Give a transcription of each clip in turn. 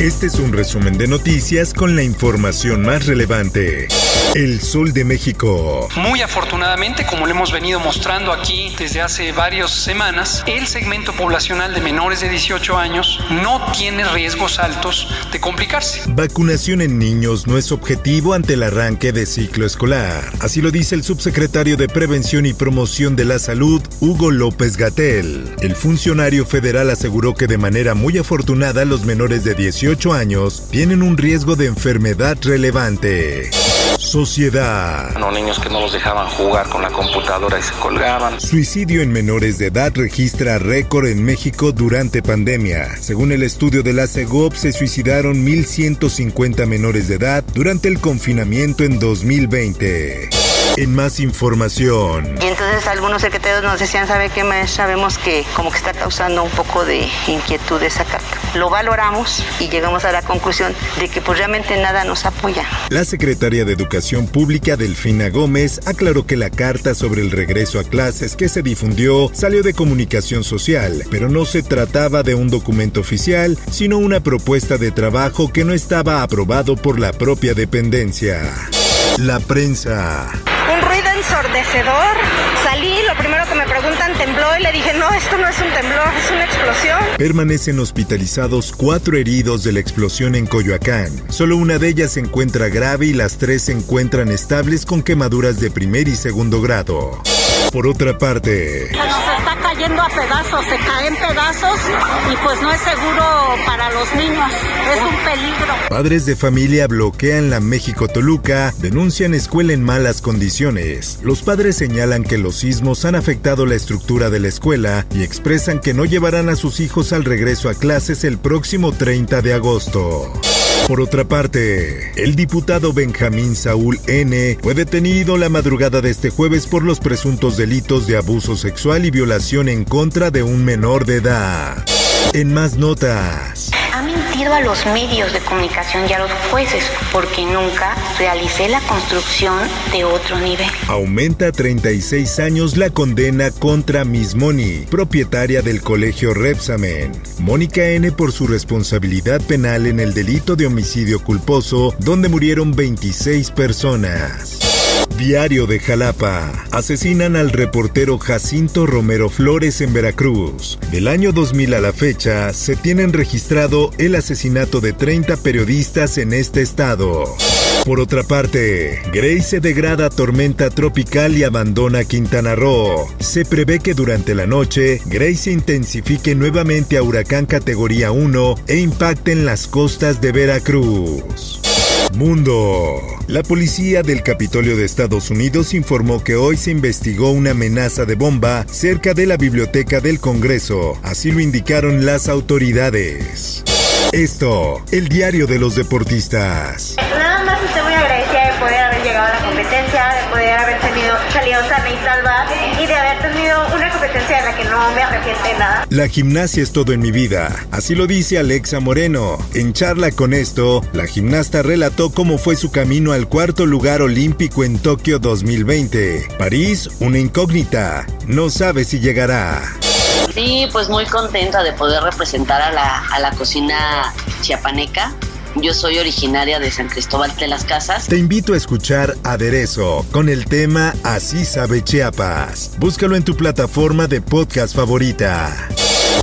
Este es un resumen de noticias con la información más relevante. El Sol de México. Muy afortunadamente, como lo hemos venido mostrando aquí desde hace varias semanas, el segmento poblacional de menores de 18 años no tiene riesgos altos de complicarse. Vacunación en niños no es objetivo ante el arranque de ciclo escolar. Así lo dice el subsecretario de Prevención y Promoción de la Salud, Hugo López Gatel. El funcionario federal aseguró que de manera muy afortunada los menores de 18 años tienen un riesgo de enfermedad relevante. Sociedad. Los niños que no los dejaban jugar con la computadora y se colgaban. Suicidio en menores de edad registra récord en México durante pandemia. Según el estudio de la CEGOP, se suicidaron 1.150 menores de edad durante el confinamiento en 2020. En más información. Y entonces algunos secretarios nos decían, ¿sabe qué, maestra? Sabemos que como que está causando un poco de inquietud esa carta. Lo valoramos y llegamos a la conclusión de que pues realmente nada nos apoya. La secretaria de Educación Pública, Delfina Gómez, aclaró que la carta sobre el regreso a clases que se difundió salió de comunicación social, pero no se trataba de un documento oficial, sino una propuesta de trabajo que no estaba aprobado por la propia dependencia. La prensa ensordecedor. Salí, lo primero que me preguntan tembló y le dije, no, esto no es un temblor, es una explosión. Permanecen hospitalizados cuatro heridos de la explosión en Coyoacán. Solo una de ellas se encuentra grave y las tres se encuentran estables con quemaduras de primer y segundo grado. Por otra parte... Se nos está cayendo a pedazos, se caen pedazos y pues no es seguro para los niños, es un peligro. Padres de familia bloquean la México-Toluca, denuncian escuela en malas condiciones. Los padres señalan que los sismos han afectado la estructura de la escuela y expresan que no llevarán a sus hijos al regreso a clases el próximo 30 de agosto. Por otra parte, el diputado Benjamín Saúl N. fue detenido la madrugada de este jueves por los presuntos delitos de abuso sexual y violación en contra de un menor de edad. En más notas. A los medios de comunicación y a los jueces porque nunca realicé la construcción de otro nivel. Aumenta a 36 años la condena contra Miss Moni, propietaria del colegio Repsamen. Mónica N. por su responsabilidad penal en el delito de homicidio culposo, donde murieron 26 personas. Diario de Jalapa. Asesinan al reportero Jacinto Romero Flores en Veracruz. Del año 2000 a la fecha, se tienen registrado el asesinato de 30 periodistas en este estado. Por otra parte, Grace se degrada a tormenta tropical y abandona Quintana Roo. Se prevé que durante la noche, Grace se intensifique nuevamente a huracán categoría 1 e impacte en las costas de Veracruz. Mundo. La policía del Capitolio de Estados Unidos informó que hoy se investigó una amenaza de bomba cerca de la biblioteca del Congreso, así lo indicaron las autoridades. Esto, el diario de los deportistas. Nada más estoy muy agradecida de poder haber llegado a la competencia, de poder haber tenido, salido no me arrepiento de nada. La gimnasia es todo en mi vida, así lo dice Alexa Moreno. En charla con esto, la gimnasta relató cómo fue su camino al cuarto lugar olímpico en Tokio 2020. París, una incógnita, no sabe si llegará. Sí, pues muy contenta de poder representar a la, a la cocina chiapaneca. Yo soy originaria de San Cristóbal de las Casas. Te invito a escuchar Aderezo con el tema Así sabe Chiapas. Búscalo en tu plataforma de podcast favorita.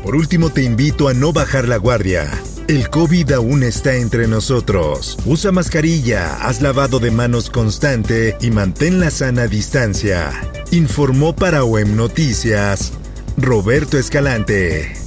Por último, te invito a no bajar la guardia. El COVID aún está entre nosotros. Usa mascarilla, haz lavado de manos constante y mantén la sana distancia. Informó para OEM Noticias Roberto Escalante.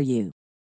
for you.